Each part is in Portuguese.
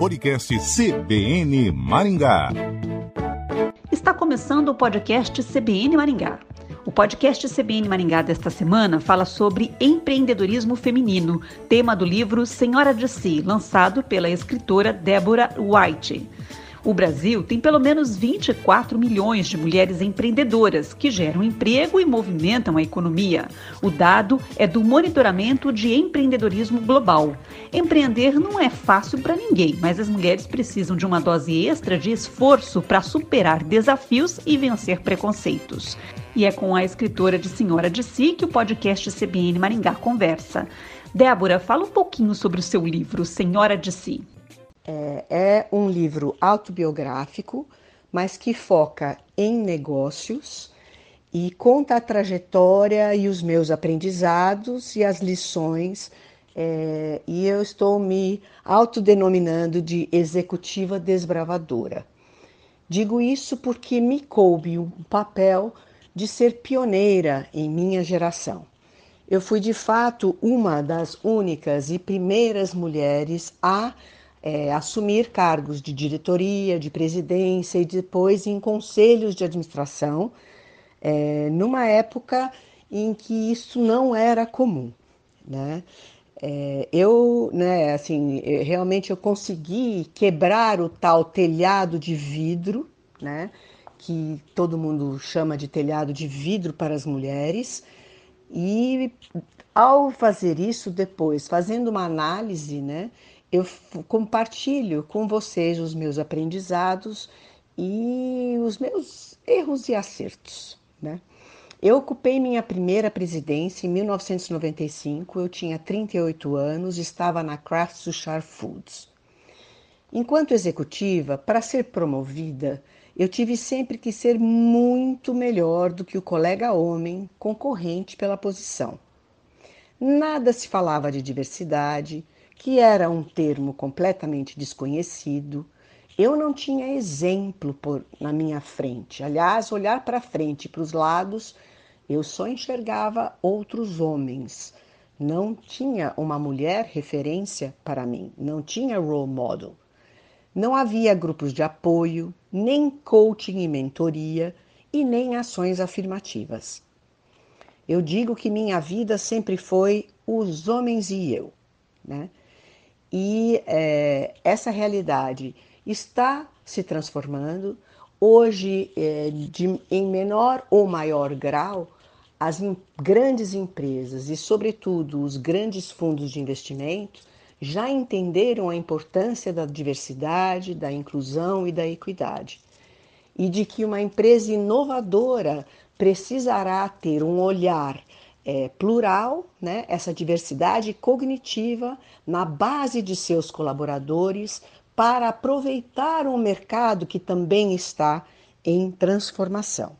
Podcast CBN Maringá. Está começando o podcast CBN Maringá. O podcast CBN Maringá desta semana fala sobre empreendedorismo feminino, tema do livro Senhora de Si, lançado pela escritora Débora White. O Brasil tem pelo menos 24 milhões de mulheres empreendedoras que geram emprego e movimentam a economia. O dado é do Monitoramento de Empreendedorismo Global. Empreender não é fácil para ninguém, mas as mulheres precisam de uma dose extra de esforço para superar desafios e vencer preconceitos. E é com a escritora de Senhora de Si que o podcast CBN Maringá conversa. Débora, fala um pouquinho sobre o seu livro, Senhora de Si. É, é um livro autobiográfico, mas que foca em negócios e conta a trajetória e os meus aprendizados e as lições. É, e eu estou me autodenominando de executiva desbravadora. Digo isso porque me coube um papel de ser pioneira em minha geração. Eu fui de fato uma das únicas e primeiras mulheres a é, assumir cargos de diretoria, de presidência e depois em conselhos de administração, é, numa época em que isso não era comum, né? É, eu, né, assim, eu, realmente eu consegui quebrar o tal telhado de vidro, né, que todo mundo chama de telhado de vidro para as mulheres, e ao fazer isso depois, fazendo uma análise, né, eu compartilho com vocês os meus aprendizados e os meus erros e acertos, né? Eu ocupei minha primeira presidência em 1995, eu tinha 38 anos, estava na Kraft Sushar Foods. Enquanto executiva, para ser promovida, eu tive sempre que ser muito melhor do que o colega homem concorrente pela posição. Nada se falava de diversidade, que era um termo completamente desconhecido. Eu não tinha exemplo por, na minha frente. Aliás, olhar para frente, para os lados, eu só enxergava outros homens. Não tinha uma mulher referência para mim, não tinha role model. Não havia grupos de apoio, nem coaching e mentoria, e nem ações afirmativas. Eu digo que minha vida sempre foi os homens e eu, né? E é, essa realidade está se transformando. Hoje, é, de, em menor ou maior grau, as em, grandes empresas e, sobretudo, os grandes fundos de investimento já entenderam a importância da diversidade, da inclusão e da equidade. E de que uma empresa inovadora precisará ter um olhar é, plural, né, essa diversidade cognitiva na base de seus colaboradores para aproveitar um mercado que também está em transformação.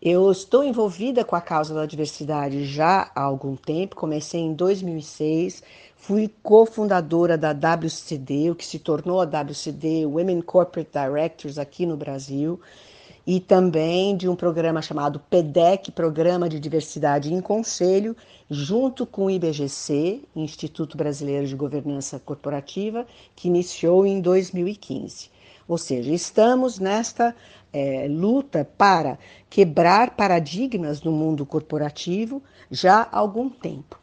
Eu estou envolvida com a causa da diversidade já há algum tempo, comecei em 2006, fui cofundadora da WCD, o que se tornou a WCD Women Corporate Directors aqui no Brasil e também de um programa chamado PEDEC, Programa de Diversidade em Conselho, junto com o IBGC, Instituto Brasileiro de Governança Corporativa, que iniciou em 2015. Ou seja, estamos nesta é, luta para quebrar paradigmas no mundo corporativo já há algum tempo.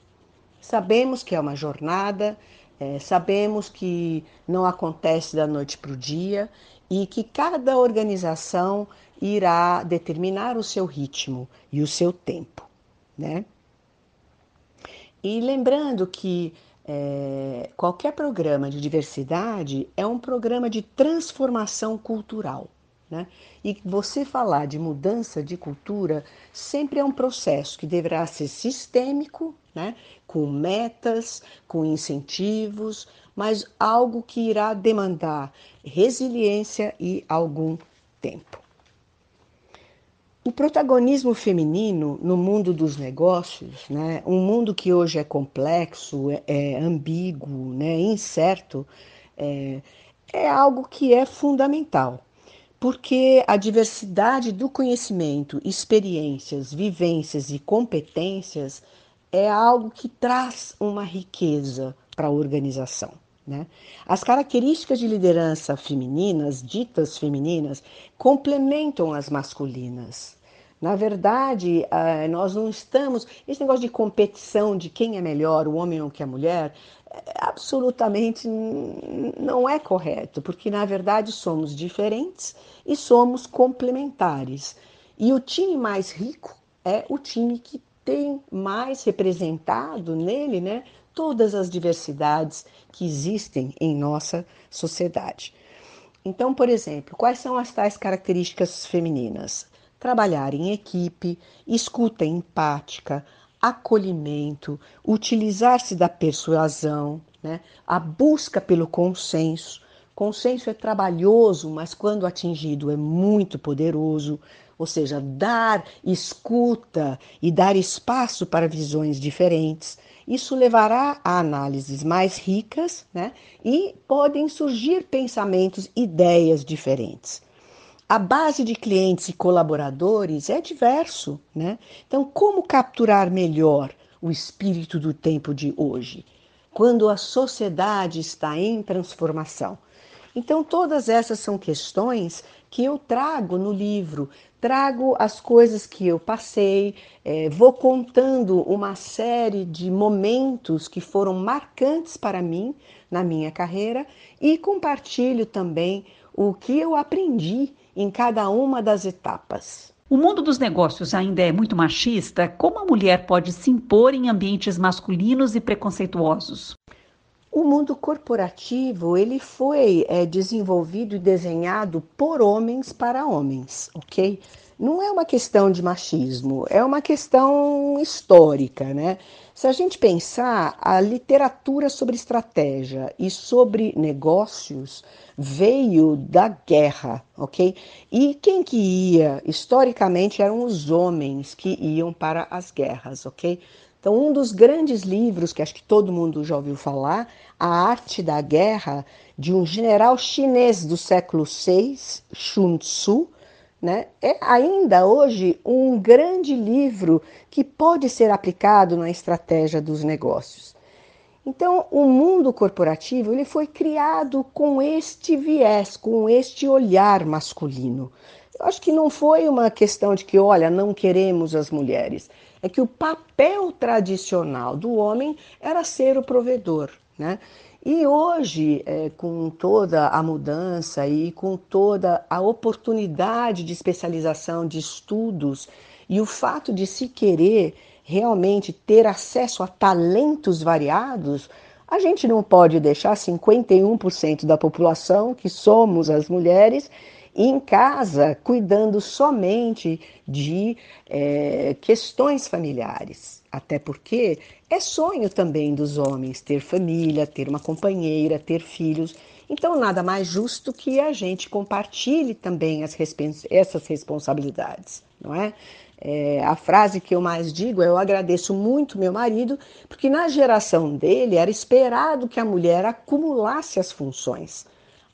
Sabemos que é uma jornada, é, sabemos que não acontece da noite para o dia e que cada organização irá determinar o seu ritmo e o seu tempo, né? E lembrando que é, qualquer programa de diversidade é um programa de transformação cultural. Né? E você falar de mudança de cultura sempre é um processo que deverá ser sistêmico, né? com metas, com incentivos, mas algo que irá demandar resiliência e algum tempo. O protagonismo feminino no mundo dos negócios, né, um mundo que hoje é complexo, é, é ambíguo, né, incerto, é, é algo que é fundamental, porque a diversidade do conhecimento, experiências, vivências e competências é algo que traz uma riqueza para a organização. Né? As características de liderança femininas, ditas femininas, complementam as masculinas. Na verdade, eh, nós não estamos. Esse negócio de competição de quem é melhor, o homem ou que a mulher, é, absolutamente não é correto, porque na verdade somos diferentes e somos complementares. E o time mais rico é o time que tem mais representado nele né, todas as diversidades que existem em nossa sociedade. Então, por exemplo, quais são as tais características femininas? Trabalhar em equipe, escuta empática, acolhimento, utilizar-se da persuasão, né? a busca pelo consenso. Consenso é trabalhoso, mas quando atingido é muito poderoso. Ou seja, dar escuta e dar espaço para visões diferentes. Isso levará a análises mais ricas né? e podem surgir pensamentos, ideias diferentes. A base de clientes e colaboradores é diverso, né? Então, como capturar melhor o espírito do tempo de hoje, quando a sociedade está em transformação? Então, todas essas são questões que eu trago no livro, trago as coisas que eu passei, é, vou contando uma série de momentos que foram marcantes para mim na minha carreira e compartilho também o que eu aprendi em cada uma das etapas. O mundo dos negócios ainda é muito machista. Como a mulher pode se impor em ambientes masculinos e preconceituosos? O mundo corporativo ele foi é, desenvolvido e desenhado por homens para homens, ok? Não é uma questão de machismo, é uma questão histórica, né? Se a gente pensar, a literatura sobre estratégia e sobre negócios veio da guerra, ok? E quem que ia, historicamente, eram os homens que iam para as guerras, ok? Então, um dos grandes livros que acho que todo mundo já ouviu falar, A Arte da Guerra, de um general chinês do século VI, Sun Tzu, né, é ainda hoje um grande livro que pode ser aplicado na estratégia dos negócios. Então, o mundo corporativo ele foi criado com este viés, com este olhar masculino. Eu acho que não foi uma questão de que, olha, não queremos as mulheres é que o papel tradicional do homem era ser o provedor, né? E hoje, é, com toda a mudança e com toda a oportunidade de especialização de estudos e o fato de se querer realmente ter acesso a talentos variados, a gente não pode deixar 51% da população, que somos as mulheres, em casa, cuidando somente de é, questões familiares. Até porque é sonho também dos homens ter família, ter uma companheira, ter filhos. Então, nada mais justo que a gente compartilhe também as, essas responsabilidades, não é? é? A frase que eu mais digo é: Eu agradeço muito meu marido, porque na geração dele era esperado que a mulher acumulasse as funções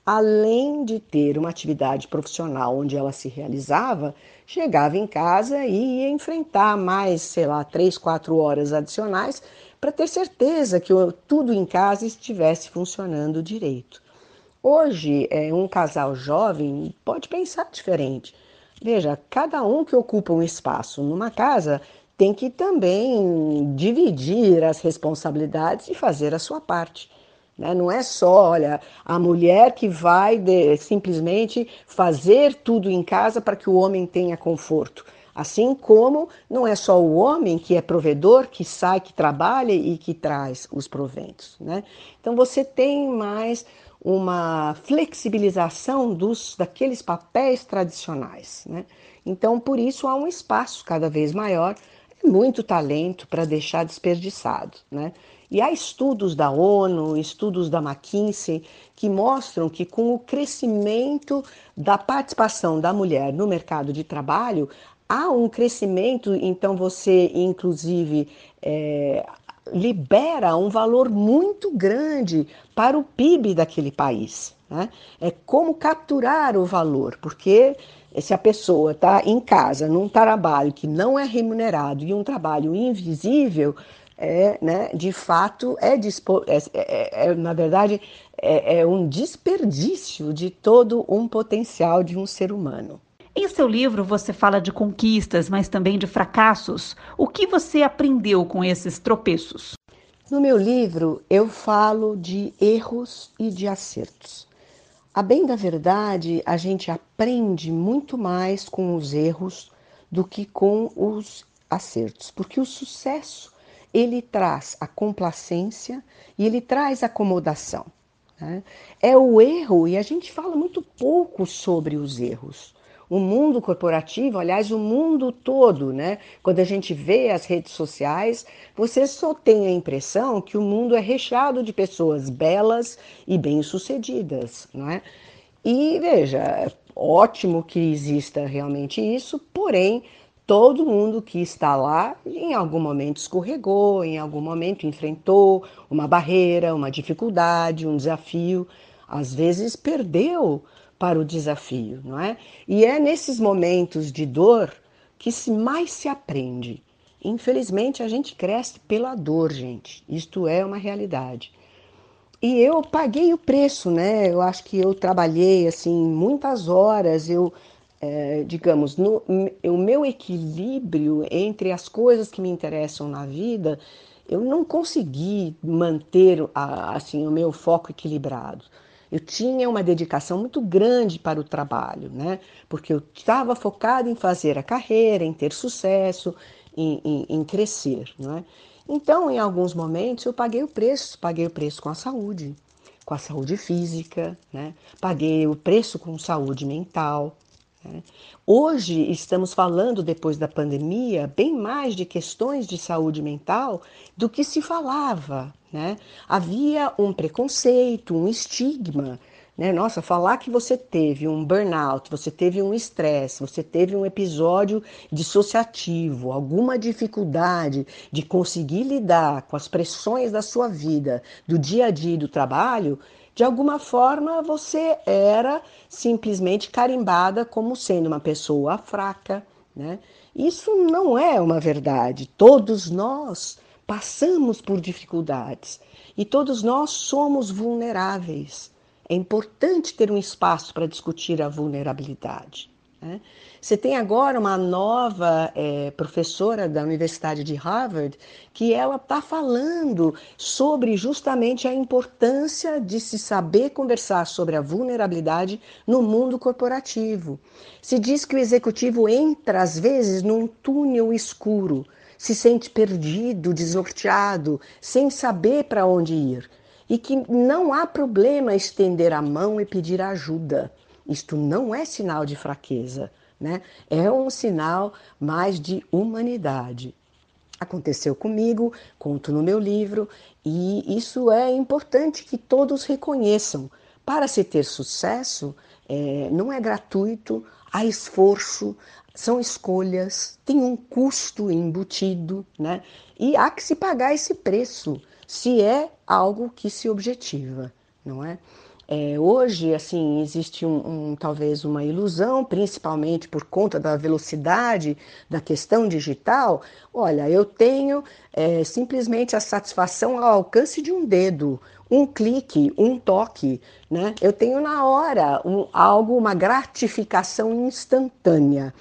além de ter uma atividade profissional onde ela se realizava, chegava em casa e ia enfrentar mais, sei lá, três, quatro horas adicionais para ter certeza que tudo em casa estivesse funcionando direito. Hoje, é, um casal jovem pode pensar diferente. Veja, cada um que ocupa um espaço numa casa tem que também dividir as responsabilidades e fazer a sua parte. Né? Não é só, olha, a mulher que vai de, simplesmente fazer tudo em casa para que o homem tenha conforto. Assim como não é só o homem que é provedor, que sai, que trabalha e que traz os proventos. Né? Então você tem mais uma flexibilização dos daqueles papéis tradicionais. Né? Então, por isso há um espaço cada vez maior, muito talento para deixar desperdiçado. Né? E há estudos da ONU, estudos da McKinsey, que mostram que com o crescimento da participação da mulher no mercado de trabalho, há um crescimento, então você, inclusive, é, libera um valor muito grande para o PIB daquele país. Né? É como capturar o valor, porque se a pessoa está em casa, num trabalho que não é remunerado e um trabalho invisível, é, né, de fato, é, dispo, é, é, é na verdade, é, é um desperdício de todo um potencial de um ser humano. Em seu livro, você fala de conquistas, mas também de fracassos. O que você aprendeu com esses tropeços? No meu livro, eu falo de erros e de acertos. A bem da verdade, a gente aprende muito mais com os erros do que com os acertos, porque o sucesso ele traz a complacência e ele traz acomodação. Né? É o erro, e a gente fala muito pouco sobre os erros. O mundo corporativo, aliás, o mundo todo, né? Quando a gente vê as redes sociais, você só tem a impressão que o mundo é recheado de pessoas belas e bem-sucedidas, não é? E veja, é ótimo que exista realmente isso, porém todo mundo que está lá em algum momento escorregou, em algum momento enfrentou uma barreira, uma dificuldade, um desafio, às vezes perdeu para o desafio, não é? E é nesses momentos de dor que se mais se aprende. Infelizmente a gente cresce pela dor, gente. Isto é uma realidade. E eu paguei o preço, né? Eu acho que eu trabalhei assim muitas horas, eu é, digamos, no, o meu equilíbrio entre as coisas que me interessam na vida, eu não consegui manter a, assim o meu foco equilibrado. Eu tinha uma dedicação muito grande para o trabalho, né? Porque eu estava focado em fazer a carreira, em ter sucesso, em, em, em crescer, né? Então, em alguns momentos, eu paguei o preço, paguei o preço com a saúde, com a saúde física, né? Paguei o preço com saúde mental? Hoje estamos falando, depois da pandemia, bem mais de questões de saúde mental do que se falava. Né? Havia um preconceito, um estigma. Né? Nossa, falar que você teve um burnout, você teve um estresse, você teve um episódio dissociativo, alguma dificuldade de conseguir lidar com as pressões da sua vida, do dia a dia e do trabalho, de alguma forma você era simplesmente carimbada como sendo uma pessoa fraca, né? Isso não é uma verdade. Todos nós passamos por dificuldades e todos nós somos vulneráveis. É importante ter um espaço para discutir a vulnerabilidade. Né? Você tem agora uma nova é, professora da Universidade de Harvard que ela está falando sobre justamente a importância de se saber conversar sobre a vulnerabilidade no mundo corporativo. Se diz que o executivo entra às vezes num túnel escuro, se sente perdido, desnorteado, sem saber para onde ir. E que não há problema estender a mão e pedir ajuda. Isto não é sinal de fraqueza, né? É um sinal mais de humanidade. Aconteceu comigo, conto no meu livro, e isso é importante que todos reconheçam. Para se ter sucesso, é, não é gratuito, há esforço, são escolhas, tem um custo embutido, né? E há que se pagar esse preço, se é algo que se objetiva, não é? É, hoje, assim, existe um, um, talvez uma ilusão, principalmente por conta da velocidade da questão digital. Olha, eu tenho é, simplesmente a satisfação ao alcance de um dedo, um clique, um toque, né? Eu tenho na hora um, algo, uma gratificação instantânea.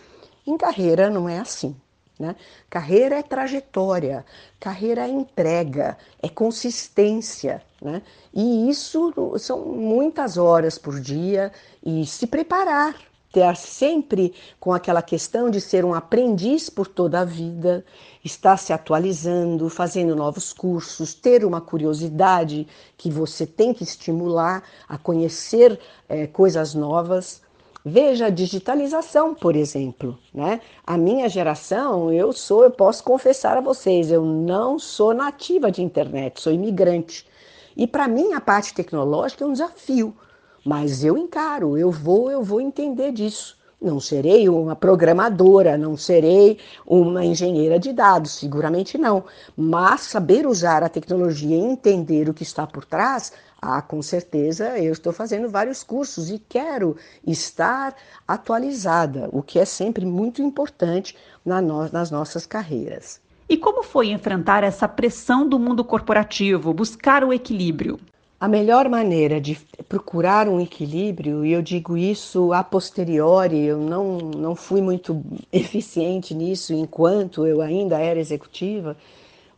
Em carreira não é assim. Né? Carreira é trajetória, carreira é entrega, é consistência. Né? E isso são muitas horas por dia e se preparar, ter sempre com aquela questão de ser um aprendiz por toda a vida, estar se atualizando, fazendo novos cursos, ter uma curiosidade que você tem que estimular a conhecer é, coisas novas. Veja a digitalização, por exemplo, né? A minha geração, eu sou, eu posso confessar a vocês, eu não sou nativa de internet, sou imigrante. E para mim a parte tecnológica é um desafio, mas eu encaro, eu vou, eu vou entender disso. Não serei uma programadora, não serei uma engenheira de dados, seguramente não. Mas saber usar a tecnologia e entender o que está por trás, ah, com certeza eu estou fazendo vários cursos e quero estar atualizada, o que é sempre muito importante na no nas nossas carreiras. E como foi enfrentar essa pressão do mundo corporativo, buscar o equilíbrio? A melhor maneira de procurar um equilíbrio, e eu digo isso a posteriori, eu não, não fui muito eficiente nisso enquanto eu ainda era executiva,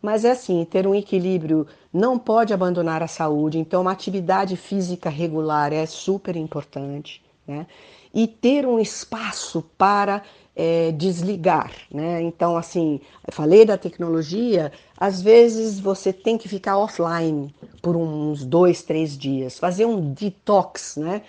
mas é assim: ter um equilíbrio não pode abandonar a saúde, então uma atividade física regular é super importante, né? E ter um espaço para é, desligar, né? Então, assim, falei da tecnologia, às vezes você tem que ficar offline por uns dois, três dias, fazer um detox, né?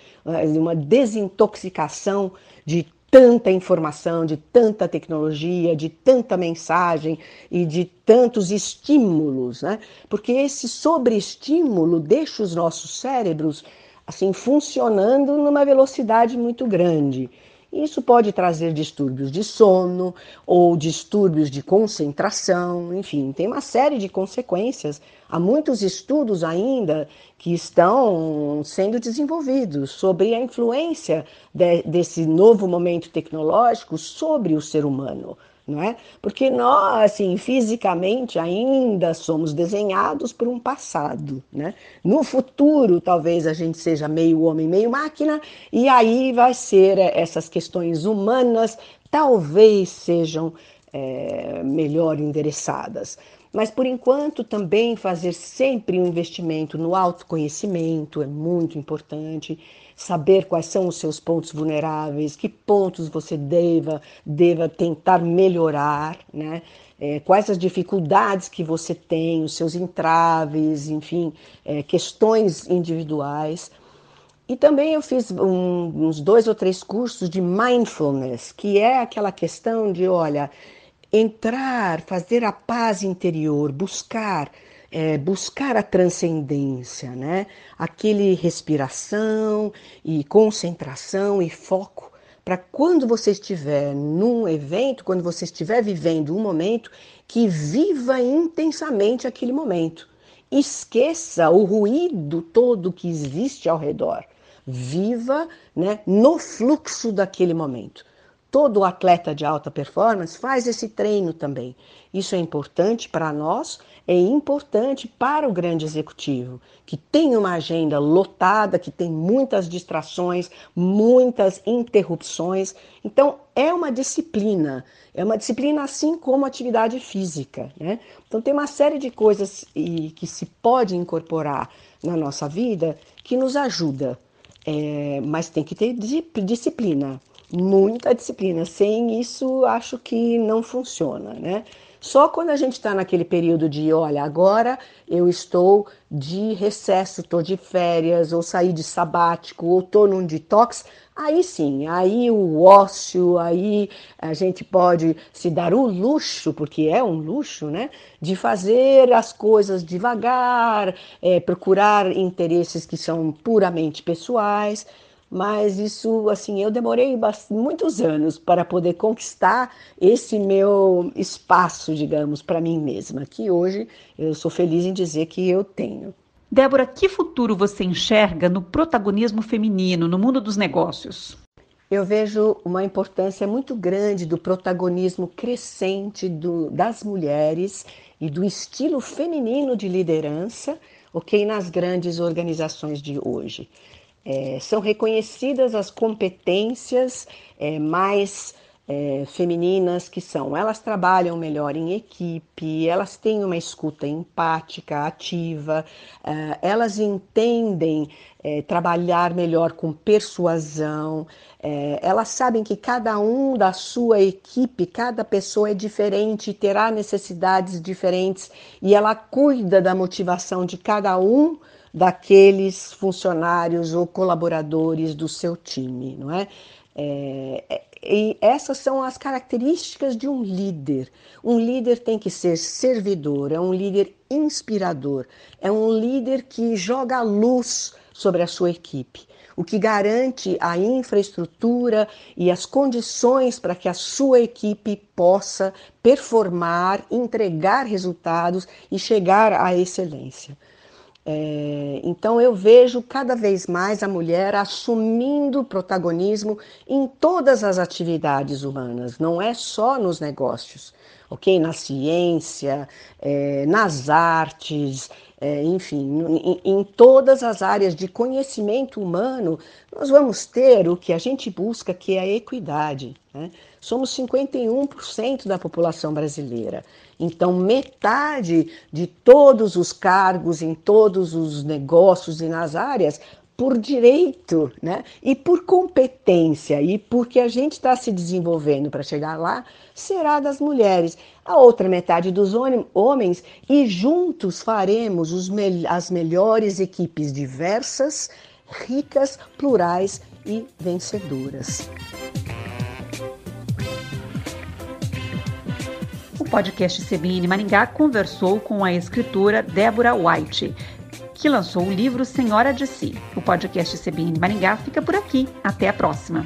Uma desintoxicação de tanta informação, de tanta tecnologia, de tanta mensagem e de tantos estímulos, né? Porque esse sobreestímulo deixa os nossos cérebros assim funcionando numa velocidade muito grande. Isso pode trazer distúrbios de sono ou distúrbios de concentração, enfim, tem uma série de consequências. Há muitos estudos ainda que estão sendo desenvolvidos sobre a influência de, desse novo momento tecnológico sobre o ser humano não é? Porque nós, assim, fisicamente ainda somos desenhados por um passado, né? No futuro, talvez a gente seja meio homem, meio máquina, e aí vai ser eh, essas questões humanas, talvez sejam é, melhor endereçadas. Mas por enquanto também fazer sempre um investimento no autoconhecimento é muito importante saber quais são os seus pontos vulneráveis, que pontos você deva, deva tentar melhorar, né? É, quais as dificuldades que você tem, os seus entraves, enfim, é, questões individuais. E também eu fiz um, uns dois ou três cursos de mindfulness, que é aquela questão de, olha, entrar, fazer a paz interior, buscar é, buscar a transcendência, né? Aquele respiração e concentração e foco para quando você estiver num evento, quando você estiver vivendo um momento, que viva intensamente aquele momento. Esqueça o ruído todo que existe ao redor. Viva né, no fluxo daquele momento. Todo atleta de alta performance faz esse treino também. Isso é importante para nós, é importante para o grande executivo, que tem uma agenda lotada, que tem muitas distrações, muitas interrupções. Então, é uma disciplina, é uma disciplina assim como atividade física. Né? Então, tem uma série de coisas que se pode incorporar na nossa vida que nos ajuda, é, mas tem que ter disciplina muita disciplina. Sem isso, acho que não funciona, né? Só quando a gente está naquele período de, olha, agora eu estou de recesso, estou de férias, ou saí de sabático, ou estou num detox, aí sim, aí o ócio, aí a gente pode se dar o luxo, porque é um luxo, né? De fazer as coisas devagar, é, procurar interesses que são puramente pessoais mas isso, assim, eu demorei muitos anos para poder conquistar esse meu espaço, digamos, para mim mesma, que hoje eu sou feliz em dizer que eu tenho. Débora, que futuro você enxerga no protagonismo feminino no mundo dos negócios? Eu vejo uma importância muito grande do protagonismo crescente do, das mulheres e do estilo feminino de liderança, ok, nas grandes organizações de hoje. É, são reconhecidas as competências é, mais é, femininas que são. Elas trabalham melhor em equipe, elas têm uma escuta empática, ativa, é, elas entendem é, trabalhar melhor com persuasão, é, elas sabem que cada um da sua equipe, cada pessoa é diferente, terá necessidades diferentes e ela cuida da motivação de cada um daqueles funcionários ou colaboradores do seu time, não é? é? é e essas são as características de um líder. Um líder tem que ser servidor, é um líder inspirador, é um líder que joga luz sobre a sua equipe, o que garante a infraestrutura e as condições para que a sua equipe possa performar, entregar resultados e chegar à excelência. É, então eu vejo cada vez mais a mulher assumindo protagonismo em todas as atividades humanas, não é só nos negócios, ok? Na ciência, é, nas artes, é, enfim, em, em, todas as áreas de conhecimento humano, nós vamos ter o que a gente busca, que é a equidade. Né? Somos 51% da população brasileira. Então, metade de todos os cargos, em todos os negócios e nas áreas, por direito, né? E por competência e porque a gente está se desenvolvendo para chegar lá, será das mulheres. A outra metade dos homens e juntos faremos me as melhores equipes diversas, ricas, plurais e vencedoras. O podcast CBN Maringá conversou com a escritora Débora White que lançou o livro Senhora de Si. O podcast CBN Maringá fica por aqui. Até a próxima.